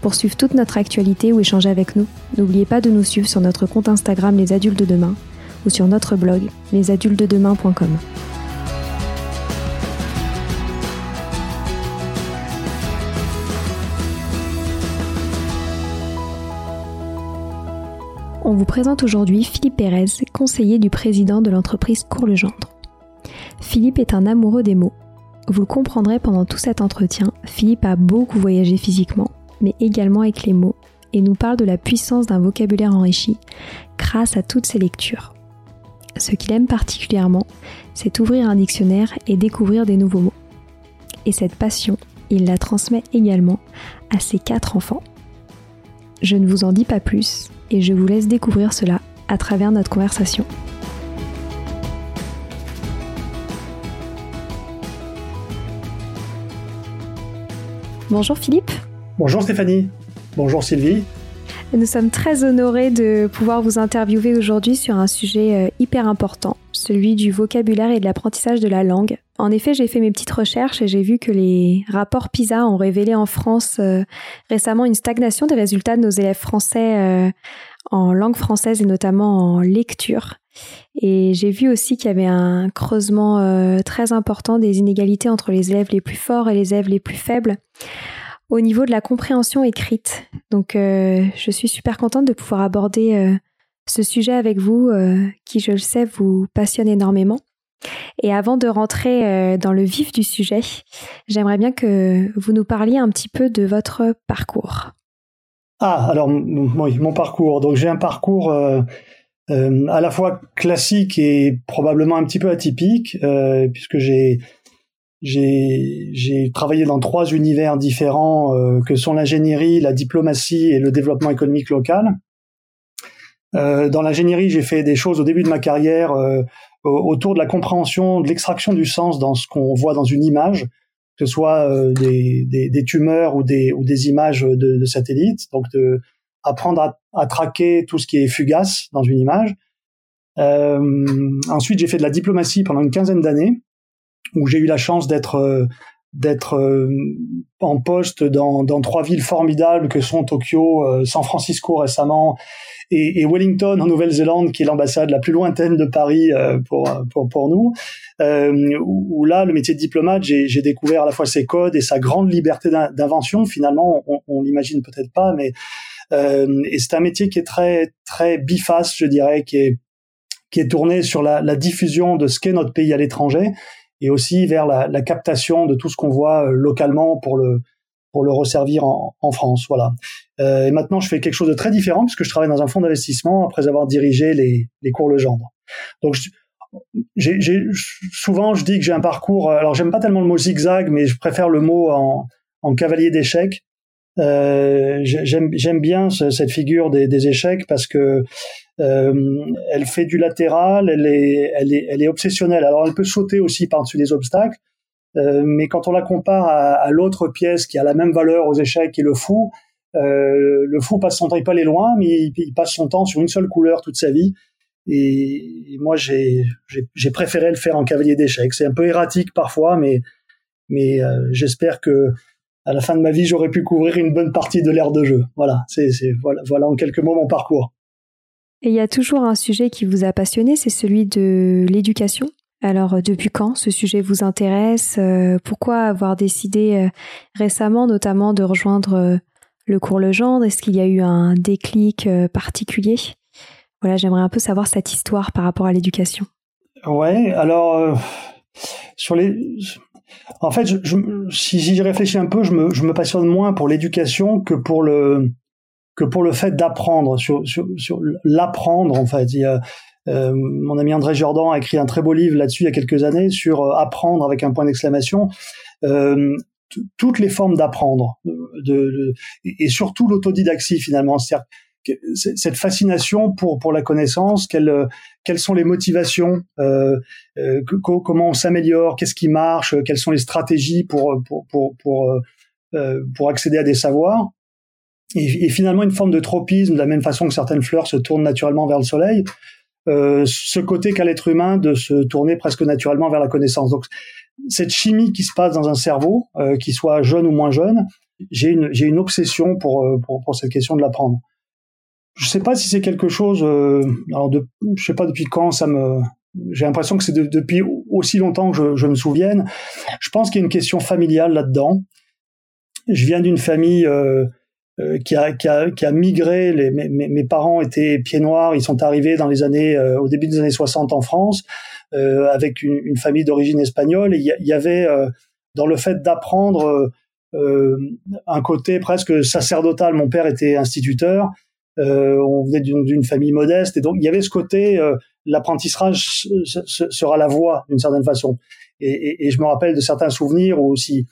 Pour suivre toute notre actualité ou échanger avec nous, n'oubliez pas de nous suivre sur notre compte Instagram Les Adultes de Demain ou sur notre blog lesadultesdedemain.com. On vous présente aujourd'hui Philippe Pérez, conseiller du président de l'entreprise Courlegendre. Philippe est un amoureux des mots. Vous le comprendrez pendant tout cet entretien, Philippe a beaucoup voyagé physiquement mais également avec les mots, et nous parle de la puissance d'un vocabulaire enrichi grâce à toutes ses lectures. Ce qu'il aime particulièrement, c'est ouvrir un dictionnaire et découvrir des nouveaux mots. Et cette passion, il la transmet également à ses quatre enfants. Je ne vous en dis pas plus et je vous laisse découvrir cela à travers notre conversation. Bonjour Philippe. Bonjour Stéphanie. Bonjour Sylvie. Nous sommes très honorés de pouvoir vous interviewer aujourd'hui sur un sujet euh, hyper important, celui du vocabulaire et de l'apprentissage de la langue. En effet, j'ai fait mes petites recherches et j'ai vu que les rapports PISA ont révélé en France euh, récemment une stagnation des résultats de nos élèves français euh, en langue française et notamment en lecture. Et j'ai vu aussi qu'il y avait un creusement très important des inégalités entre les élèves les plus forts et les élèves les plus faibles au niveau de la compréhension écrite. Donc euh, je suis super contente de pouvoir aborder euh, ce sujet avec vous euh, qui, je le sais, vous passionne énormément. Et avant de rentrer dans le vif du sujet, j'aimerais bien que vous nous parliez un petit peu de votre parcours. Ah, alors mon parcours. Donc j'ai un parcours à la fois classique et probablement un petit peu atypique, puisque j'ai j'ai travaillé dans trois univers différents euh, que sont l'ingénierie, la diplomatie et le développement économique local. Euh, dans l'ingénierie, j'ai fait des choses au début de ma carrière euh, autour de la compréhension, de l'extraction du sens dans ce qu'on voit dans une image, que ce soit euh, des, des, des, tumeurs ou des, ou des images de, de satellites. Donc, de apprendre à, à, traquer tout ce qui est fugace dans une image. ensuite, j'ai fait de la diplomatie pendant une quinzaine d'années où j'ai eu la chance d'être euh, d'être euh, en poste dans, dans trois villes formidables que sont Tokyo, euh, San Francisco récemment et, et Wellington en Nouvelle-Zélande, qui est l'ambassade la plus lointaine de Paris pour, pour, pour nous, où, là, le métier de diplomate, j'ai découvert à la fois ses codes et sa grande liberté d'invention. Finalement, on, on l'imagine peut-être pas, mais et c'est un métier qui est très très biface, je dirais, qui est qui est tourné sur la, la diffusion de ce qu'est notre pays à l'étranger et aussi vers la, la captation de tout ce qu'on voit euh, localement pour le pour le resservir en, en France. Voilà. Euh, et maintenant, je fais quelque chose de très différent puisque je travaille dans un fonds d'investissement après avoir dirigé les, les cours Legendre. Donc, j'ai, souvent, je dis que j'ai un parcours. Alors, j'aime pas tellement le mot zigzag, mais je préfère le mot en, en cavalier d'échecs. Euh, j'aime bien cette figure des, des, échecs parce que euh, elle fait du latéral, elle est, elle est, elle est obsessionnelle. Alors elle peut sauter aussi par-dessus les obstacles, euh, mais quand on la compare à, à l'autre pièce qui a la même valeur aux échecs et le fou, euh, le fou passe son temps, il peut aller loin, mais il, passe son temps sur une seule couleur toute sa vie. Et, moi, j'ai préféré le faire en cavalier d'échecs. C'est un peu erratique parfois, mais, mais euh, j'espère que à la fin de ma vie, j'aurais pu couvrir une bonne partie de l'ère de jeu. Voilà, c'est voilà, voilà en quelques mots mon parcours. Et il y a toujours un sujet qui vous a passionné, c'est celui de l'éducation. Alors, euh, depuis quand ce sujet vous intéresse euh, Pourquoi avoir décidé euh, récemment, notamment, de rejoindre le cours Legendre? Est-ce qu'il y a eu un déclic particulier? Voilà, j'aimerais un peu savoir cette histoire par rapport à l'éducation. Ouais, alors sur les, en fait, si j'y réfléchis un peu, je me, passionne moins pour l'éducation que pour le que pour le fait d'apprendre, sur, sur, sur l'apprendre en fait. Euh, mon ami André Jordan a écrit un très beau livre là-dessus il y a quelques années sur euh, apprendre avec un point d'exclamation. Euh, toutes les formes d'apprendre, de, et surtout l'autodidaxie finalement, cette fascination pour pour la connaissance, quelles quelles sont les motivations, euh, euh, comment on s'améliore, qu'est-ce qui marche, quelles sont les stratégies pour pour pour pour, euh, accéder à des savoirs. Et, finalement une forme de tropisme, de la même façon que certaines fleurs se tournent naturellement vers le soleil, euh, ce côté qu'a l'être humain de se tourner presque naturellement vers la connaissance. Donc cette chimie qui se passe dans un cerveau, euh, qui soit jeune ou moins jeune, j'ai une, j'ai une obsession euh, pour, pour, cette question de l'apprendre. Je sais pas si c'est quelque chose, euh, alors de, je sais pas depuis quand ça me, j'ai l'impression que c'est depuis aussi longtemps que je, je, me souvienne. Je pense qu'il y a une question familiale là-dedans. Je viens d'une famille euh, euh, qui, a, qui, a, qui, a, migré. Mes, mes, parents étaient pieds noirs. Ils sont arrivés dans les années, euh, au début des années 60 en France, euh, avec une, une famille d'origine espagnole. Il y, avait dans le fait d'apprendre un côté presque sacerdotal. Mon père était instituteur. On venait d'une famille modeste, et donc il y avait ce côté l'apprentissage sera la voie d'une certaine façon. Et, et, et, je me rappelle de certains souvenirs où aussi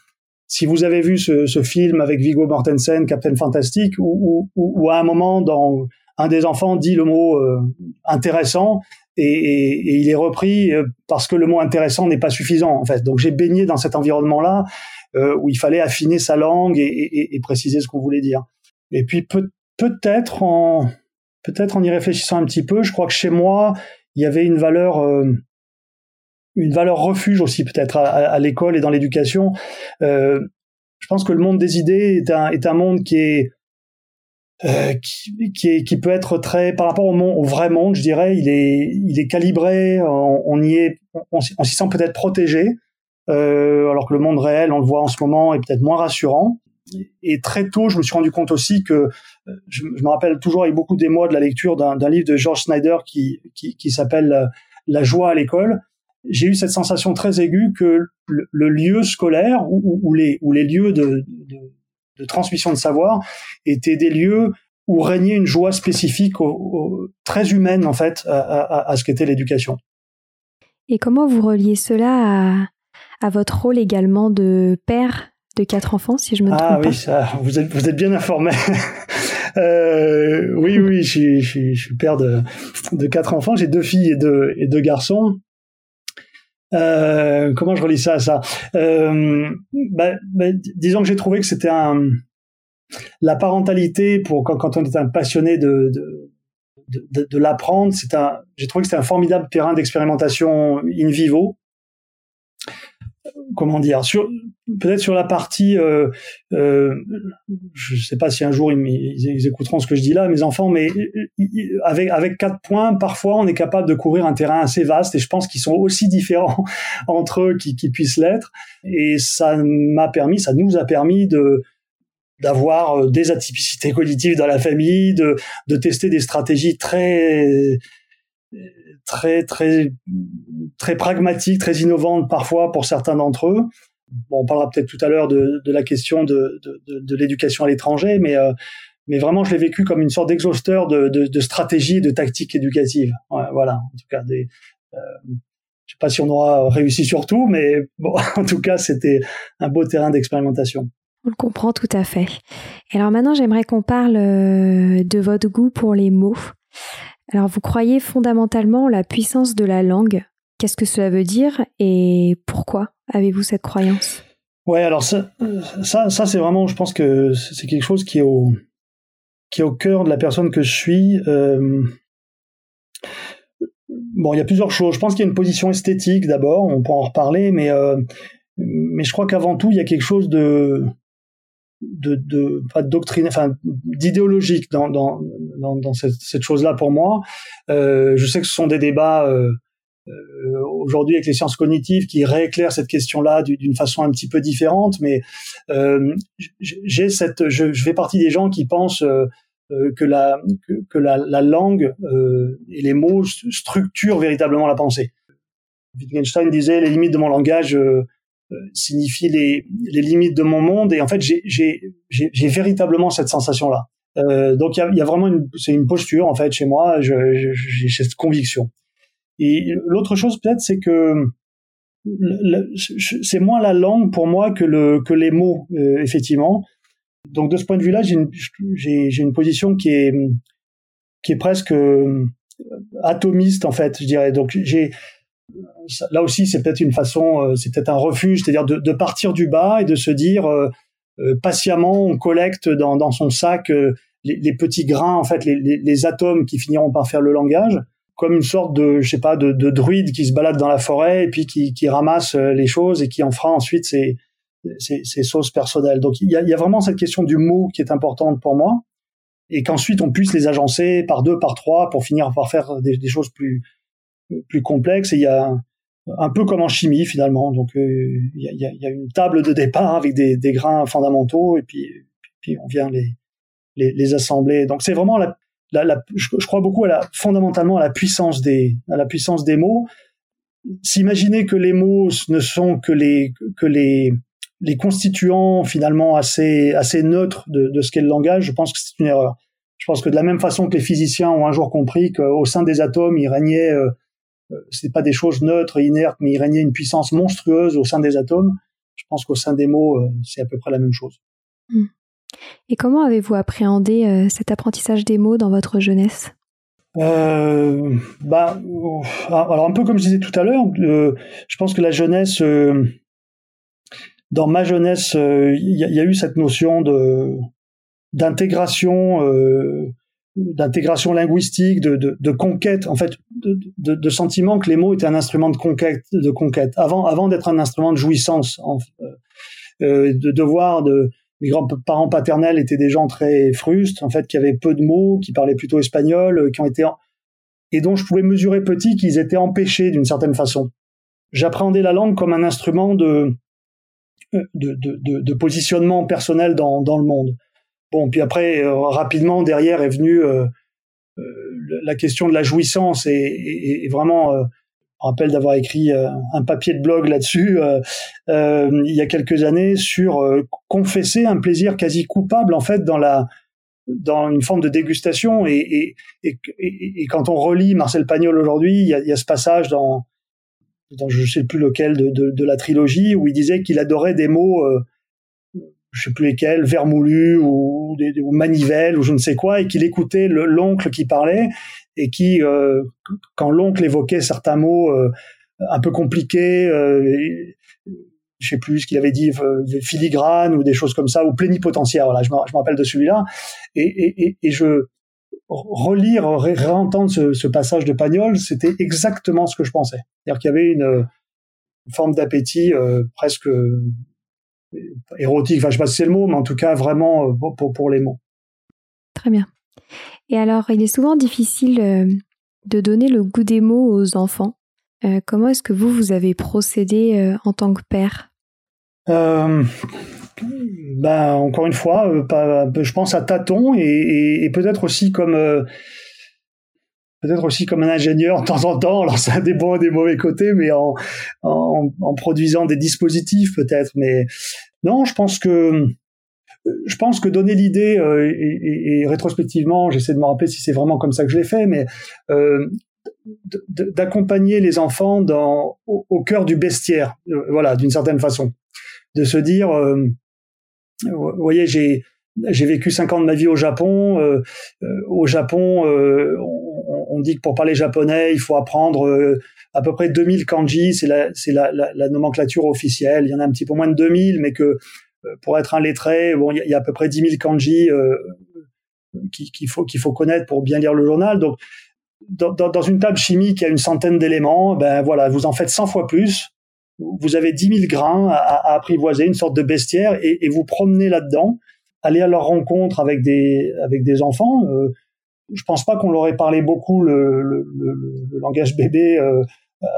si vous avez vu ce, ce, film avec Viggo Mortensen, Captain Fantastic, où, où, où, à un moment, dans, un des enfants dit le mot euh, intéressant et, et, il est repris euh, parce que le mot intéressant n'est pas suffisant en fait. Donc j'ai baigné dans cet environnement-là euh, où il fallait affiner sa langue et, préciser ce qu'on voulait dire. Et puis peut, peut-être en peut-être en y réfléchissant un petit peu, je crois que chez moi il y avait une valeur euh, une valeur refuge aussi peut-être à, l'école et dans l'éducation. Euh, je pense que le monde des idées est un, est un monde qui est, euh, qui, qui, peut être très par rapport au, monde, au vrai monde, je dirais, il est, il est calibré, on, y est, on, s'y sent peut-être protégé, alors que le monde réel, on le voit en ce moment, est peut-être moins rassurant. Et très tôt, je me suis rendu compte aussi que euh, je, me rappelle toujours avec beaucoup d'émoi de la lecture d'un livre de George Snyder qui, qui, s'appelle euh, La joie à l'école, j'ai eu cette sensation très aiguë que le, lieu scolaire ou, les, ou les lieux de, de, transmission de savoir étaient des lieux où régnait une joie spécifique, très humaine en fait, à, ce qu'était l'éducation. Et comment vous reliez cela à, votre rôle également de père de quatre enfants, si je me trompe ah, pas Ah oui, ça, vous êtes, vous êtes bien informé. euh, oui, oui, je suis, je je suis père de, de quatre enfants. J'ai deux filles et deux, et deux garçons. Euh, comment je relis ça à ça? Euh, bah, bah, Disons que j'ai trouvé que c'était un la parentalité pour quand, quand on est un passionné de, de de, de, l'apprendre, c'est un, j'ai trouvé que c'était un formidable terrain d'expérimentation in vivo comment dire peut-être sur la partie euh, euh, je sais pas si un jour ils, ils, écouteront ce que je dis là mes enfants mais avec avec quatre points parfois on est capable de couvrir un terrain assez vaste et je pense qu'ils sont aussi différents entre eux qu'ils puissent l'être. Et ça m'a permis ça nous a permis de d'avoir euh, des atypicités cognitives dans la famille de de tester des stratégies très très très très pragmatique, très innovante parfois pour certains d'entre eux. Bon, on parlera peut-être tout à l'heure de, la question de, de, l'éducation à l'étranger, mais euh, mais vraiment je l'ai vécu comme une sorte d'exhausteur de, stratégie, de tactique éducative. voilà, en tout cas des. Euh, je sais pas si on aura réussi sur tout, mais bon, en tout cas c'était un beau terrain d'expérimentation. On le comprend tout à fait. Alors maintenant j'aimerais qu'on parle euh, de votre goût pour les mots. Alors vous croyez fondamentalement la puissance de la langue. Qu'est-ce que cela veut dire et pourquoi avez-vous cette croyance? Ouais, alors ça, ça, c'est vraiment, je pense que c'est quelque chose qui est au, cœur de la personne que je suis. Euh, bon, il y a plusieurs choses. Je pense qu'il y a une position esthétique d'abord, on peut en reparler, mais euh, mais je crois qu'avant tout, il y a quelque chose de de, de pas de doctrine, enfin d'idéologique dans, dans, dans, cette, cette chose-là pour moi. Euh, je sais que ce sont des débats euh, euh, aujourd'hui avec les sciences cognitives qui rééclairent cette question-là d'une façon un petit peu différente, mais euh, j'ai cette, je, je, fais partie des gens qui pensent euh, que la que, la, la, langue et les mots structurent véritablement la pensée. Wittgenstein disait les limites de mon langage signifient les, les limites de mon monde et en fait j'ai véritablement cette sensation là. Euh, donc il y a, y a, vraiment une, c'est une posture en fait chez moi. J'ai cette conviction. Et l'autre chose peut-être, c'est que c'est moins la langue pour moi que le que les mots euh, effectivement. Donc de ce point de vue-là, j'ai une, j'ai, une position qui est qui est presque euh, atomiste en fait, je dirais. Donc j'ai là aussi c'est peut-être une façon, euh, c'est peut-être un refuge, c'est-à-dire de, de, partir du bas et de se dire patiemment on collecte dans, dans son sac les, les, petits grains en fait, les, les, les, atomes qui finiront par faire le langage comme une sorte de, je sais pas, de, de, druide qui se balade dans la forêt et puis qui, qui ramasse euh, les choses et qui en fera ensuite ses, ses, ses sauces personnelles. Donc il y a, y a vraiment cette question du mot qui est importante pour moi et qu'ensuite on puisse les agencer par deux, par trois pour finir par faire des choses plus plus complexes. Et il y a un peu comme en chimie finalement. Donc euh, il, y a, une table de départ avec des, grains fondamentaux et puis puis on vient les les, assembler. Donc c'est vraiment la, je, crois beaucoup à la, fondamentalement à la puissance des, à la puissance des mots. S'imaginer que les mots ne sont que les, que les, les constituants finalement assez, assez neutres de, de ce qu'est le langage, je pense que c'est une erreur. Je pense que de la même façon que les physiciens ont un jour compris qu'au sein des atomes, il régnait, euh, euh c'est pas des choses neutres et inertes, mais il régnait une puissance monstrueuse au sein des atomes. Je pense qu'au sein des mots, euh, c'est à peu près la même chose. Mmh. Et comment avez-vous appréhendé euh, cet apprentissage des mots dans votre jeunesse? Euh, bah, ah, alors un peu comme je disais tout à l'heure, euh, je pense que la jeunesse, euh, dans ma jeunesse, il y, y, a eu cette notion de d'intégration, d'intégration linguistique, de, de, de, conquête, en fait, de, de, de, sentiment que les mots étaient un instrument de conquête, de conquête, avant, avant d'être un instrument de jouissance, en, de devoir de mes grands-parents paternels étaient des gens très frustes, en fait, qui avaient peu de mots, qui parlaient plutôt espagnol, euh, qui ont été et dont je pouvais mesurer petit qu'ils étaient empêchés d'une certaine façon. J'appréhendais la langue comme un instrument de euh, de, de, de, positionnement personnel dans, dans le monde. Bon, puis après, euh, rapidement derrière est venue euh, la question de la jouissance et, vraiment me rappelle d'avoir écrit euh, un papier de blog là-dessus euh, euh, il y a quelques années sur confesser un plaisir quasi coupable en fait dans la dans une forme de dégustation et, et, et, quand on relit Marcel Pagnol aujourd'hui, il y a, y a ce passage dans, dans je sais plus lequel de, de la trilogie où il disait qu'il adorait des mots je sais plus lesquels, vermoulu ou, ou manivelle ou je ne sais quoi, et qu'il écoutait l'oncle qui parlait et qui, euh, quand l'oncle évoquait certains mots euh, un peu compliqués, euh, je sais plus ce qu'il avait dit, filigrane ou des choses comme ça, ou plénipotentiaire. Voilà, je me, rappelle de celui-là, et, et, et, je relire, réentendre ce, passage de Pagnol, c'était exactement ce que je pensais. C'est-à-dire qu'il y avait une, forme d'appétit presque érotique, enfin je sais pas si c'est le mot, mais en tout cas vraiment pour, pour les mots. Très bien. Et alors, il est souvent difficile euh, de donner le goût des mots aux enfants. Euh, comment est-ce que vous, vous avez procédé euh, en tant que père? Euh, ben, Encore une fois, pas, je pense à tâtons et, et, et peut-être aussi comme... peut-être aussi comme un ingénieur de temps en temps, alors ça a des bons et des mauvais côtés, mais en, en, produisant des dispositifs peut-être. Mais non, je pense que je pense que donner l'idée euh, et, rétrospectivement, j'essaie de me rappeler si c'est vraiment comme ça que je l'ai fait, mais euh, d'accompagner les enfants dans au, cœur du bestiaire, euh, voilà, d'une certaine façon, de se dire, vous voyez, j'ai j'ai vécu cinq ans de ma vie au Japon. Au Japon, on, on, dit que pour parler japonais, il faut apprendre à peu près 2000 kanji, c'est la, nomenclature officielle. Il y en a un petit peu moins de 2000, mais que euh, pour être un lettré, bon, il y, a à peu près 10 000 kanji euh, qu'il faut qu'il faut connaître pour bien lire le journal. Donc, dans, une table chimique, il y a une centaine d'éléments. Ben voilà, vous en faites 100 fois plus. Vous avez 10 000 grains à, apprivoiser, une sorte de bestiaire, et, vous promenez là-dedans. Allez à leur rencontre avec des avec des enfants. Euh, je pense pas qu'on leur ait parlé beaucoup le, le, le, le langage bébé euh,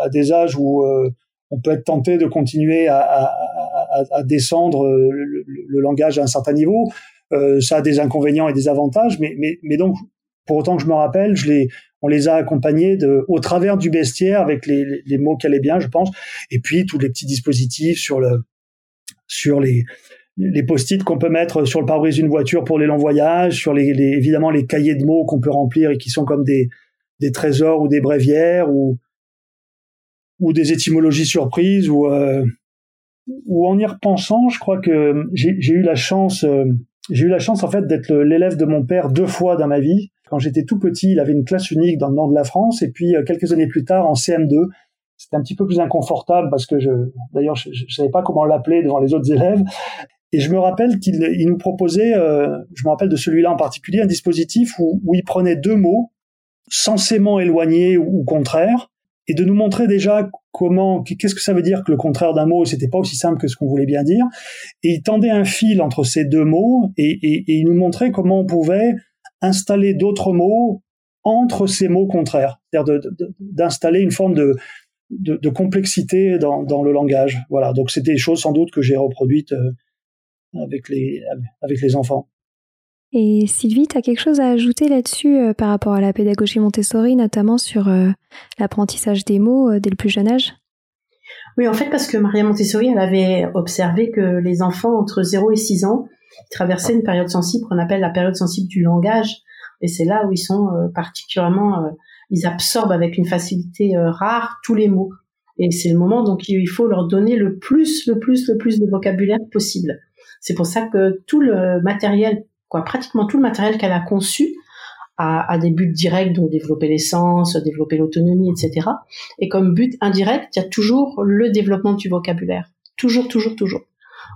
à des âges où euh, on peut être tenté de continuer à, à, à, à descendre le, le, langage à un certain niveau. Euh, ça a des inconvénients et des avantages, mais, mais, mais donc, pour autant que je me rappelle, je les, on les a accompagnés de, au travers du bestiaire avec les, les, mots qu'elle est bien, je pense, et puis tous les petits dispositifs sur le, sur les, les post-it qu'on peut mettre sur le pare-brise d'une voiture pour les longs voyages, sur les, évidemment les cahiers de mots qu'on peut remplir et qui sont comme des, des trésors ou des bréviaires ou, ou des étymologies surprises ou, euh, ou en y repensant, je crois que j'ai eu la chance, euh, j'ai eu la chance en fait d'être l'élève de mon père deux fois dans ma vie. Quand j'étais tout petit, il avait une classe unique dans le nord de la France, et puis euh, quelques années plus tard en CM2, c'était un petit peu plus inconfortable parce que je, d'ailleurs, je, je, savais pas comment l'appeler devant les autres élèves. Et je me rappelle qu'il il nous proposait, euh, je me rappelle de celui-là en particulier, un dispositif où, il prenait deux mots censément éloignés ou, contraires, et de nous montrer déjà comment, qu'est-ce que ça veut dire que le contraire d'un mot, c'était pas aussi simple que ce qu'on voulait bien dire. Et il tendait un fil entre ces deux mots et, il nous montrait comment on pouvait installer d'autres mots entre ces mots contraires, c'est-à-dire d'installer une forme de, de, complexité dans, dans, le langage. Voilà, donc c'était des choses sans doute que j'ai reproduites euh, avec les, avec les enfants. Et Sylvie, tu as quelque chose à ajouter là-dessus euh, par rapport à la pédagogie Montessori, notamment sur euh, l'apprentissage des mots euh, dès le plus jeune âge? Oui, en fait, parce que Maria Montessori, elle avait observé que les enfants entre 0 et 6 ans traversaient une période sensible qu'on appelle la période sensible du langage. Et c'est là où ils sont particulièrement, ils absorbent avec une facilité rare tous les mots. Et c'est le moment donc il faut leur donner le plus, le plus, le plus de vocabulaire possible. C'est pour ça que tout le matériel quoi, pratiquement tout le matériel qu'elle a conçu a, des buts directs, donc développer l'essence, développer l'autonomie, etc. Et comme but indirect, il y a toujours le développement du vocabulaire. Toujours, toujours, toujours.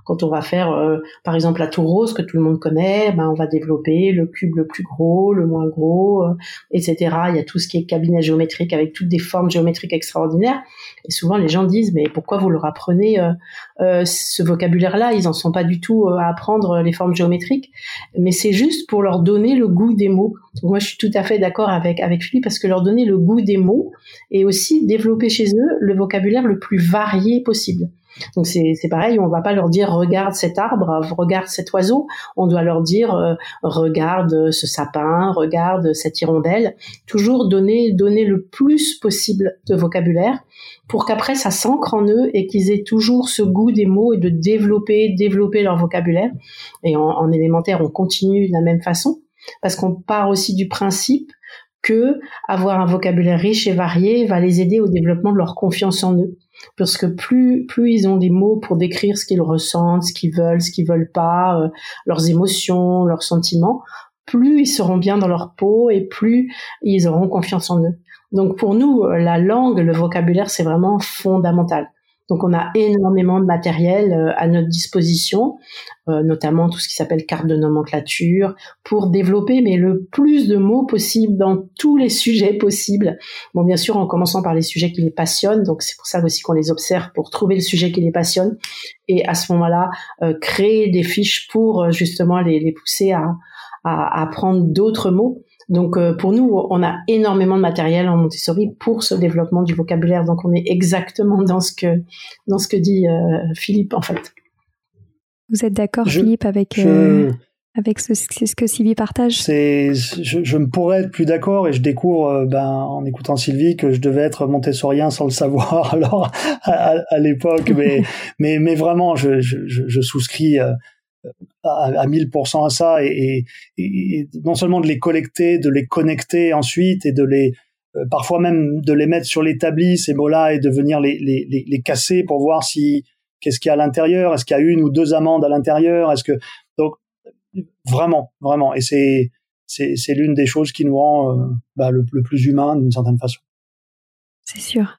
Quand on va faire, euh, par exemple, la tour rose que tout le monde connaît, ben on va développer le cube le plus gros, le moins gros, euh, etc. Il y a tout ce qui est cabinet géométrique avec toutes des formes géométriques extraordinaires. Et souvent, les gens disent, mais pourquoi vous leur apprenez euh, ce vocabulaire-là? Ils en sont pas du tout à apprendre les formes géométriques. Mais c'est juste pour leur donner le goût des mots. moi, je suis tout à fait d'accord avec avec Philippe parce que leur donner le goût des mots et aussi développer chez eux le vocabulaire le plus varié possible. Donc c'est pareil, on va pas leur dire regarde cet arbre, regarde cet oiseau, on doit leur dire euh, regarde ce sapin, regarde cette hirondelle, toujours donner donner le plus possible de vocabulaire pour qu'après ça s'ancre en eux et qu'ils aient toujours ce goût des mots et de développer développer leur vocabulaire. Et en, en élémentaire, on continue de la même façon parce qu'on part aussi du principe que avoir un vocabulaire riche et varié va les aider au développement de leur confiance en eux parce que plus plus ils ont des mots pour décrire ce qu'ils ressentent, ce qu'ils veulent, ce qu'ils veulent pas, euh, leurs émotions, leurs sentiments, plus ils seront bien dans leur peau et plus ils auront confiance en eux. Donc pour nous, la langue, le vocabulaire, c'est vraiment fondamental. Donc on a énormément de matériel euh, à notre disposition, euh, notamment tout ce qui s'appelle carte de nomenclature, pour développer mais le plus de mots possible dans tous les sujets possibles. Bon, bien sûr, en commençant par les sujets qui les passionnent, donc c'est pour ça aussi qu'on les observe pour trouver le sujet qui les passionne, et à ce moment-là, euh, créer des fiches pour justement les, pousser à apprendre d'autres mots. Donc euh, pour nous, on a énormément de matériel en Montessori pour ce développement du vocabulaire. Donc on est exactement dans ce que dans ce que dit euh, Philippe en fait. Vous êtes d'accord, Philippe, avec euh, avec ce, ce, que Sylvie partage? C'est, je, je me pourrais être plus d'accord et je découvre, ben, en écoutant Sylvie, que je devais être montessorien sans le savoir alors à, à l'époque, mais mais mais vraiment, je, je, je souscris à, à 1000% à ça et, et, non seulement de les collecter, de les connecter ensuite et de les euh, parfois même de les mettre sur l'établi ces mots-là et de venir les, les, les, les casser pour voir si qu'est-ce qu'il y a à l'intérieur, est-ce qu'il y a une ou deux amandes à l'intérieur, est-ce que donc vraiment vraiment et c'est c'est, c'est l'une des choses qui nous rend euh, bah, le, le plus humain d'une certaine façon. C'est sûr.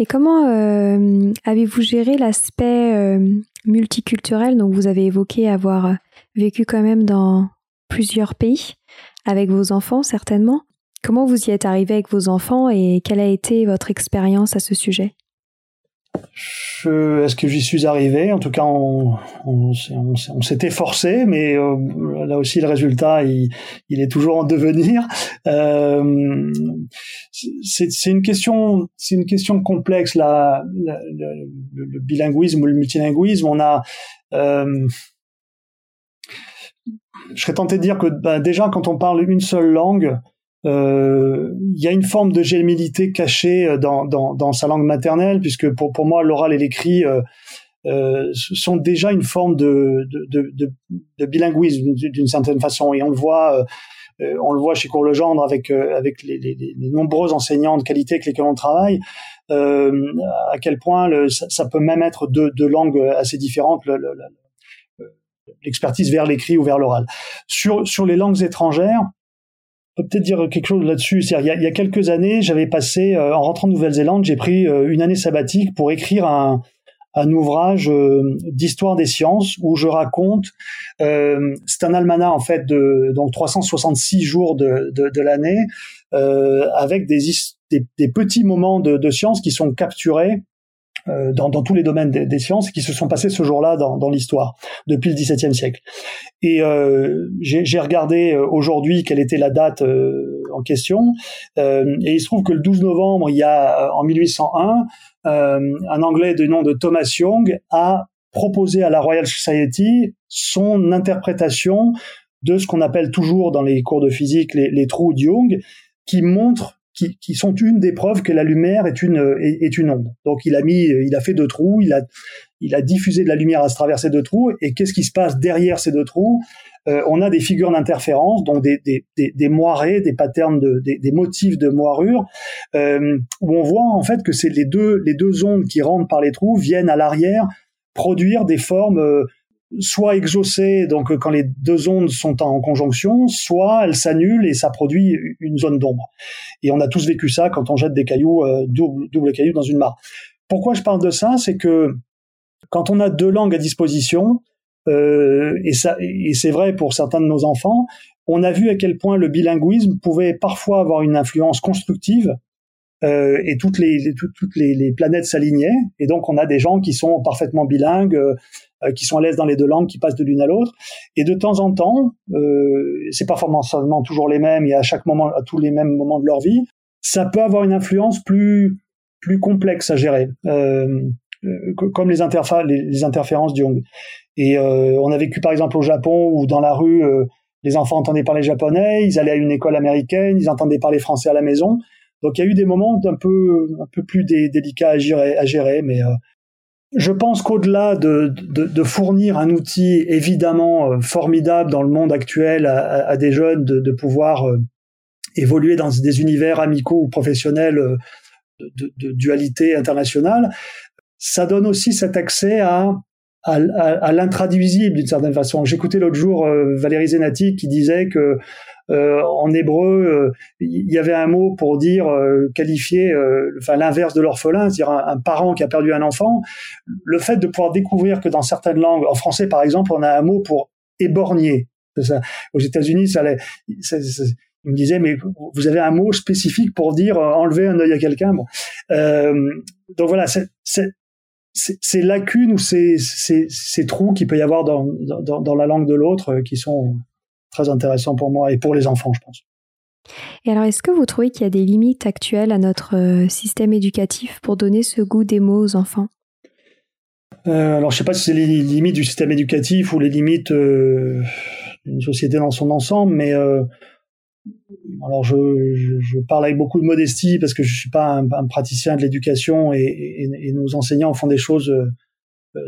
Et comment euh, avez-vous géré l'aspect euh, multiculturel? Donc vous avez évoqué avoir vécu quand même dans plusieurs pays avec vos enfants certainement. Comment vous y êtes arrivé avec vos enfants et quelle a été votre expérience à ce sujet? Est-ce que j'y suis arrivé? En tout cas, on, on, on, s'était forcé, mais euh, là aussi le résultat, il, est toujours en devenir. Euh, c'est une question, complexe le, bilinguisme ou le multilinguisme. On a euh, je serais tenté de dire que bah, déjà quand on parle une seule langue, il y a une forme de gémilité cachée dans, dans, dans, sa langue maternelle, puisque pour, pour moi l'oral et l'écrit euh, euh, sont déjà une forme de, de, de, de bilinguisme d'une certaine façon, et on le voit. Euh, on le voit chez Cours Legendre avec avec les, les, les, nombreux enseignants de qualité avec lesquels on travaille, à quel point le, ça, peut même être deux, deux langues assez différentes. Le, l'expertise vers l'écrit ou vers l'oral. Sur, sur les langues étrangères, peut peut-être dire quelque chose là-dessus. Il, y a, il y a quelques années, j'avais passé, euh, en rentrant de Nouvelle-Zélande, j'ai pris euh, une année sabbatique pour écrire un, un ouvrage euh, d'histoire des sciences où je raconte, c'est un almanach en fait de donc 366 jours de, de, de l'année, avec des, des, petits moments de, de science qui sont capturés euh, dans, dans, tous les domaines des, sciences qui se sont passés ce jour-là dans, dans l'histoire depuis le XVIIe siècle. Et euh, j'ai regardé euh, aujourd'hui quelle était la date euh, en question, euh, et il se trouve que le 12 novembre, il y a en 1801, un Anglais de nom de Thomas Young a proposé à la Royal Society son interprétation de ce qu'on appelle toujours dans les cours de physique les, les trous de Young, qui montrent qui, sont une des preuves que la lumière est une est, une onde. Donc il a mis, il a fait deux trous, il a il a diffusé de la lumière à travers ces deux trous. Et qu'est-ce qui se passe derrière ces deux trous? Euh, On a des figures d'interférence, donc des, des, des, des, des patterns de des, des motifs de moirure, euh, où on voit en fait que c'est les deux les deux ondes qui rentrent par les trous viennent à l'arrière produire des formes euh, soit exaucées, donc euh, quand les deux ondes sont en conjonction, soit elles s'annulent et ça produit une zone d'ombre. Et on a tous vécu ça quand on jette des cailloux, euh, double, double cailloux dans une mare. Pourquoi je parle de ça? C'est que quand on a deux langues à disposition, euh, et, ça, et c'est vrai pour certains de nos enfants, on a vu à quel point le bilinguisme pouvait parfois avoir une influence constructive euh, et toutes les, toutes, les, les planètes s'alignaient. Et donc on a des gens qui sont parfaitement bilingues, euh, qui sont à l'aise dans les deux langues, qui passent de l'une à l'autre. Et de temps en temps, euh, c'est pas forcément toujours les mêmes et à chaque moment, à tous les mêmes moments de leur vie, ça peut avoir une influence plus plus complexe à gérer, euh, euh comme les, interférences du Hong. Et euh, on a vécu par exemple au Japon où dans la rue, euh, les enfants entendaient parler japonais, ils allaient à une école américaine, ils entendaient parler français à la maison. Donc il y a eu des moments un peu un peu plus délicats à gérer, à gérer mais je pense qu'au-delà de, de, de, fournir un outil évidemment euh, formidable dans le monde actuel à, à des jeunes de, de pouvoir euh, évoluer dans des univers amicaux ou professionnels euh, de, dualité internationale, ça donne aussi cet accès à, à, à, l'intraduisible d'une certaine façon. J'écoutais l'autre jour Valérie Zenati qui disait que euh, en hébreu, il y avait un mot pour dire euh, qualifier, euh, enfin l'inverse de l'orphelin, c'est-à-dire un, parent qui a perdu un enfant. Le fait de pouvoir découvrir que dans certaines langues, en français par exemple, on a un mot pour éborgner. Aux États-Unis, ça, ça, il me disait mais vous avez un mot spécifique pour dire enlever un œil à quelqu'un. Donc voilà, c'est ces lacunes ou ces, trous qu'il peut y avoir dans la langue de l'autre qui sont très intéressant pour moi et pour les enfants, je pense. Et alors, est-ce que vous trouvez qu'il y a des limites actuelles à notre euh, système éducatif pour donner ce goût des mots aux enfants? Euh, Alors, je ne sais pas si c'est les limites du système éducatif ou les limites euh, d'une société dans son ensemble, mais euh, alors je, je, je, parle avec beaucoup de modestie parce que je suis pas un, un praticien de l'éducation et, et, et, nos enseignants font des choses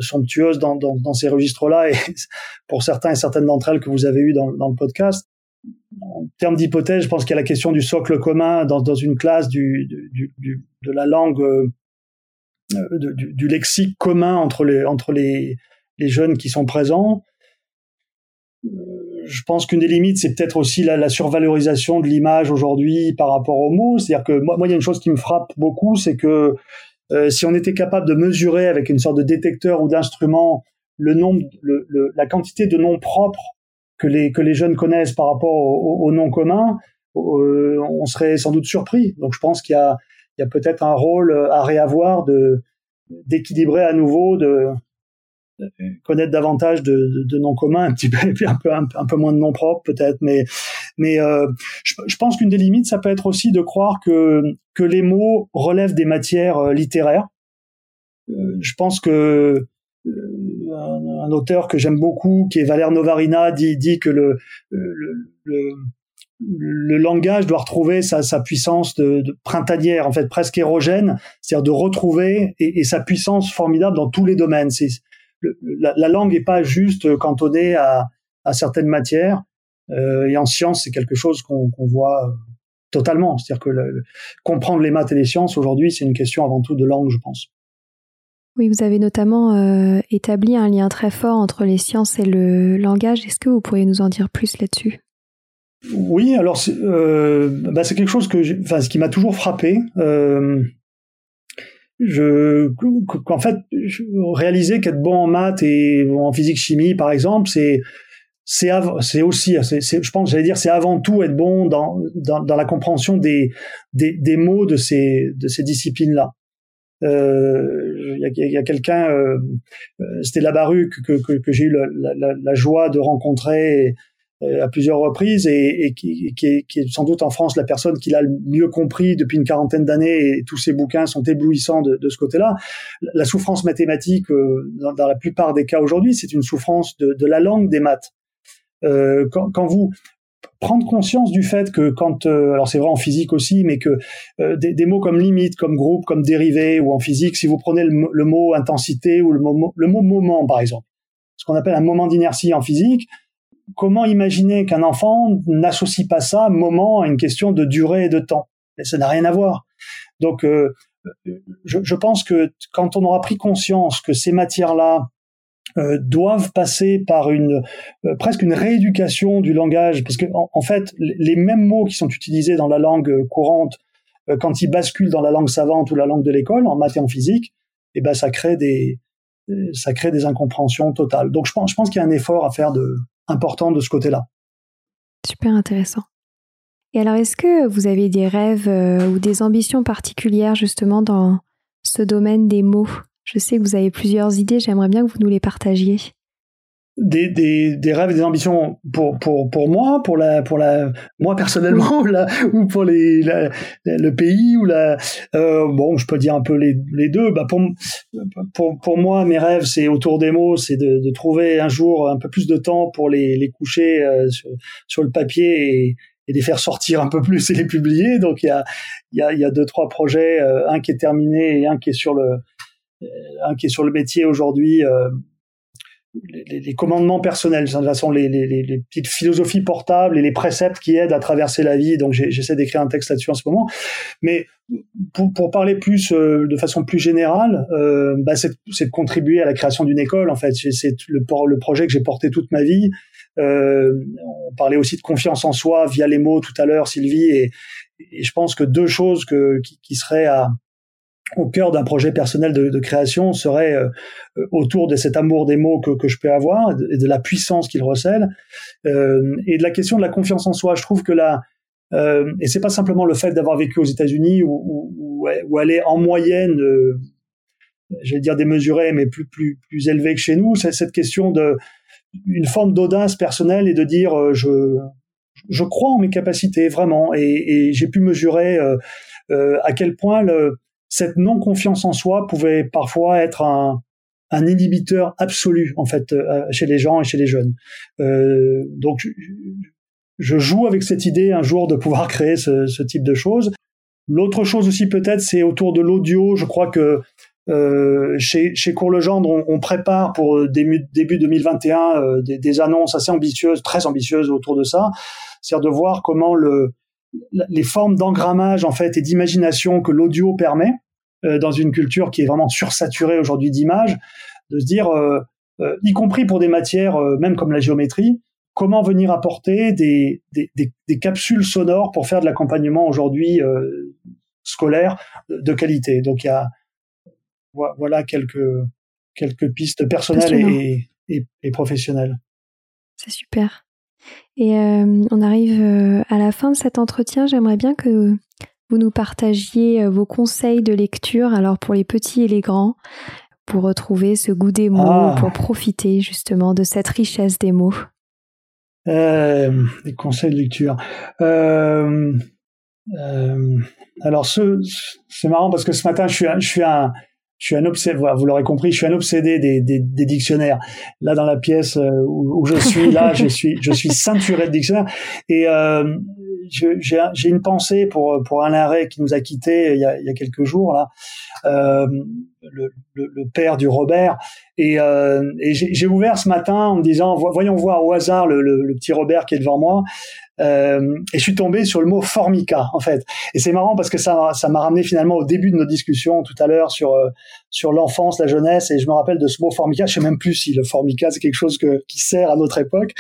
somptueuse dans, ces registres-là et pour certains et certaines d'entre elles que vous avez eues dans, le podcast. En termes d'hypothèse, je pense qu'il y a la question du socle commun dans, une classe de la langue, euh, du, du, lexique commun entre les, jeunes qui sont présents. Euh, je pense qu'une des limites, c'est peut-être aussi la, survalorisation de l'image aujourd'hui par rapport aux mots. C'est-à-dire que moi, il y a une chose qui me frappe beaucoup, c'est que euh, si on était capable de mesurer avec une sorte de détecteur ou d'instrument le nombre, le, le, la quantité de noms propres que les que les jeunes connaissent par rapport aux au noms communs, euh, on serait sans doute surpris. Donc je pense qu'il y a il y a peut-être un rôle à réavoir de d'équilibrer à nouveau de connaître davantage de, de, de, noms communs, un petit peu, et puis un peu, un, peu moins de noms propres peut-être, mais, mais euh, je, pense qu'une des limites, ça peut être aussi de croire que, que les mots relèvent des matières euh, littéraires. Euh, je pense que un, auteur que j'aime beaucoup, qui est Valère Novarina, dit, que le, le, langage doit retrouver sa, sa puissance de, printanière, en fait presque érogène, c'est-à-dire de retrouver et, sa puissance formidable dans tous les domaines. La, la, langue n'est pas juste cantonnée à certaines matières. Euh, et en science, c'est quelque chose qu'on, voit totalement. C'est-à-dire que comprendre les maths et les sciences aujourd'hui, c'est une question avant tout de langue, je pense. Oui, vous avez notamment euh, établi un lien très fort entre les sciences et le langage. Est-ce que vous pourriez nous en dire plus là-dessus? Oui, alors c'est euh, bah quelque chose que, enfin, ce qui m'a toujours frappé. Euh, je, qu'en fait, je réaliser qu'être bon en maths et en physique chimie, par exemple, c'est c'est c'est aussi, je pense, j'allais dire, c'est avant tout être bon dans, dans, dans la compréhension des, des, des mots de ces de ces disciplines-là. Euh, il y a, y a quelqu'un, euh, euh, c'était Labaru que, que, que j'ai eu la, la, la, joie de rencontrer euh, à plusieurs reprises et, et qui, qui, est, qui, est, sans doute en France la personne qui l'a le mieux compris depuis une quarantaine d'années et tous ses bouquins sont éblouissants de, de ce côté-là. La souffrance mathématique, dans, dans, la plupart des cas aujourd'hui, c'est une souffrance de, de, la langue des maths. Euh, quand, quand, vous prendre conscience du fait que quand, euh, alors c'est vrai en physique aussi, mais que euh, des, des, mots comme limite, comme groupe, comme dérivé, ou en physique, si vous prenez le, mot intensité ou le mot, le mot moment par exemple, ce qu'on appelle un moment d'inertie en physique, comment imaginer qu'un enfant n'associe pas ça, moment, à une question de durée et de temps? Et Ça n'a rien à voir. Donc, euh, je, je, pense que quand on aura pris conscience que ces matières-là euh, doivent passer par une euh, presque une rééducation du langage, parce que en, fait, les mêmes mots qui sont utilisés dans la langue euh, courante, quand ils basculent dans la langue savante ou la langue de l'école, en maths et en physique, et eh ben ça crée des ça crée des incompréhensions totales. Donc je pense je pense qu'il y a un effort à faire de important de ce côté-là. Super intéressant. Et alors, est-ce que vous avez des rêves ou des ambitions particulières justement dans ce domaine des mots? Je sais que vous avez plusieurs idées, j'aimerais bien que vous nous les partagiez. Des, rêves et des ambitions pour, pour, pour moi, pour la, pour la, moi personnellement, ou, pour le pays, ou la, euh, bon, je peux dire un peu les, les deux. Bah pour, pour, pour moi, mes rêves, c'est autour des mots, c'est de, trouver un jour un peu plus de temps pour les, les coucher euh, sur, sur, le papier et, et les faire sortir un peu plus et les publier. Donc il y a, y a, y a deux, trois projets, euh, un qui est terminé et un qui est sur le, euh, un qui est sur le métier aujourd'hui, euh, les, les, commandements personnels, de toute façon les, les, les, petites philosophies portables et les préceptes qui aident à traverser la vie. Donc j'essaie d'écrire un texte là-dessus en ce moment. Mais pour, pour parler plus euh, de façon plus générale, euh, bah c'est de contribuer à la création d'une école. En fait, c'est le, le projet que j'ai porté toute ma vie. Euh, on parlait aussi de confiance en soi via les mots tout à l'heure, Sylvie, et, et, je pense que deux choses que, qui, qui seraient à, au cœur d'un projet personnel de, création serait euh, autour de cet amour des mots que, que je peux avoir et de, la puissance qu'il recèle euh, et de la question de la confiance en soi. Je trouve que là, euh, et c'est pas simplement le fait d'avoir vécu aux États-Unis où, elle est en moyenne, euh, je vais dire démesurée, mais plus plus plus élevée que chez nous. C'est cette question de une forme d'audace personnelle et de dire euh, je je crois en mes capacités vraiment et, et j'ai pu mesurer à quel point le cette non confiance en soi pouvait parfois être un, un inhibiteur absolu en fait euh, chez les gens et chez les jeunes. Euh, donc je joue avec cette idée un jour de pouvoir créer ce, ce type de choses. L'autre chose aussi peut-être c'est autour de l'audio. Je crois que euh, chez, chez Courlegendre, on, on prépare pour début, début 2021 euh, des, des, annonces assez ambitieuses, très ambitieuses autour de ça. C'est-à-dire de voir comment le, les formes d'engrammage en fait et d'imagination que l'audio permet euh, dans une culture qui est vraiment sursaturée aujourd'hui d'images, de se dire, euh, euh, y compris pour des matières même comme la géométrie, comment venir apporter des, des, des, des, capsules sonores pour faire de l'accompagnement aujourd'hui scolaire de qualité. Donc il y a voilà quelques quelques pistes personnelles et, et, et, professionnelles. C'est super. Et euh, on arrive euh, à la fin de cet entretien. J'aimerais bien que vous nous partagiez euh, vos conseils de lecture, alors pour les petits et les grands, pour retrouver ce goût des mots, ah. pour profiter justement de cette richesse des mots. Euh, les conseils de lecture. Euh, euh, alors, c'est marrant parce que ce matin, je suis, je suis un, je suis un obsédé, vous l'aurez compris, je suis un obsédé des, des, des dictionnaires. Là, dans la pièce où, je suis, là, je suis, je suis ceinturé de dictionnaires. Et euh, j'ai une pensée pour pour Alain Ray qui nous a quittés il y a, il y a quelques jours là, euh, le, le, le, père du Robert. Et, euh, et j'ai ouvert ce matin en me disant voyons voir au hasard le, le, petit Robert qui est devant moi. Euh, et je suis tombé sur le mot formica en fait. Et c'est marrant parce que ça ça m'a ramené finalement au début de nos discussions tout à l'heure sur euh, sur l'enfance, la jeunesse. Et je me rappelle de ce mot formica. Je sais même plus si le formica c'est quelque chose que, qui sert à notre époque.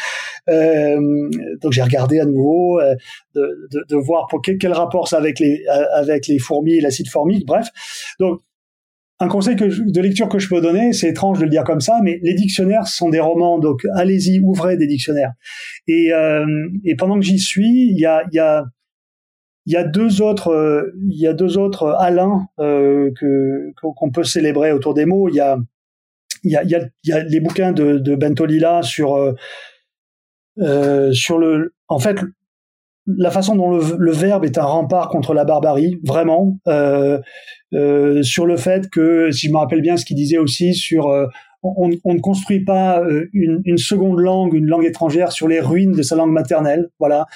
Euh, donc j'ai regardé à nouveau euh, de, de, de, voir pour quel, quel rapport ça avec les avec les fourmis, l'acide formique. Bref, donc un conseil de lecture que je peux donner, c'est étrange de le dire comme ça, mais les dictionnaires sont des romans, donc allez-y, ouvrez des dictionnaires. Et, euh, pendant que j'y suis, il y a, deux autres, il y a deux autres Alain euh, qu'on peut célébrer autour des mots. Il y a les bouquins de, de Bentolila euh, euh, sur le en fait la façon dont le, le, verbe est un rempart contre la barbarie, vraiment, euh, euh, sur le fait que, si je me rappelle bien ce qu'il disait aussi sur, euh, on, on, ne construit pas euh, une, une, seconde langue, une langue étrangère sur les ruines de sa langue maternelle, voilà.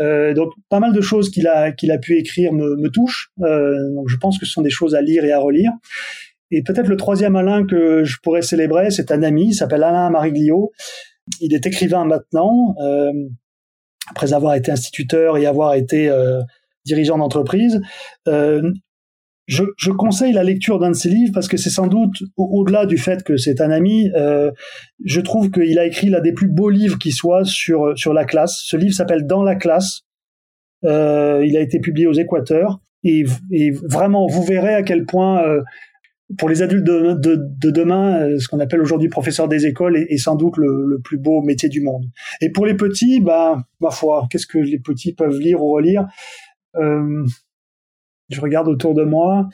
Euh, donc pas mal de choses qu'il a qu'il a pu écrire me, me touchent. donc je pense que ce sont des choses à lire et à relire. Et peut-être le troisième Alain que je pourrais célébrer, c'est un ami, il s'appelle Alain Mariglio. Il est écrivain maintenant. Euh, après avoir été instituteur et avoir été euh, dirigeant d'entreprise. Euh, je, je, conseille la lecture d'un de ses livres parce que c'est sans doute, au-delà du fait que c'est un ami, euh, je trouve qu'il a écrit l'un des plus beaux livres qui soit sur, sur la classe. Ce livre s'appelle Dans la classe. Euh, il a été publié aux Équateurs. Et, et, vraiment, vous verrez à quel point euh, pour les adultes de, de, de demain, euh, ce qu'on appelle aujourd'hui professeur des écoles est, sans doute le, plus beau métier du monde. Et pour les petits, bah, ma foi, qu'est-ce que les petits peuvent lire ou relire? Euh, Je regarde autour de moi.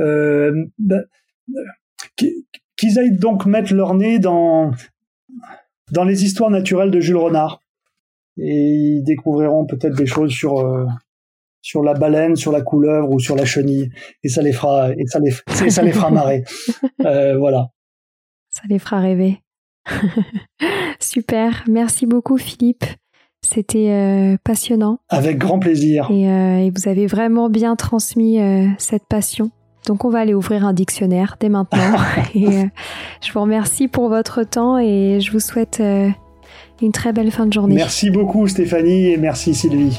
Euh, bah, qu'ils aillent donc mettre leur nez dans dans les histoires naturelles de Jules Renard et ils découvriront peut-être des choses sur sur la baleine, sur la couleuvre ou sur la chenille, et ça les fera, et ça les, ça les fera marrer. Euh, voilà. Ça les fera rêver. Super, merci beaucoup Philippe. C'était euh, passionnant. Avec grand plaisir. Et, euh, et, vous avez vraiment bien transmis cette passion. Donc on va aller ouvrir un dictionnaire dès maintenant. et je vous remercie pour votre temps et je vous souhaite une très belle fin de journée. Merci beaucoup Stéphanie et merci Sylvie.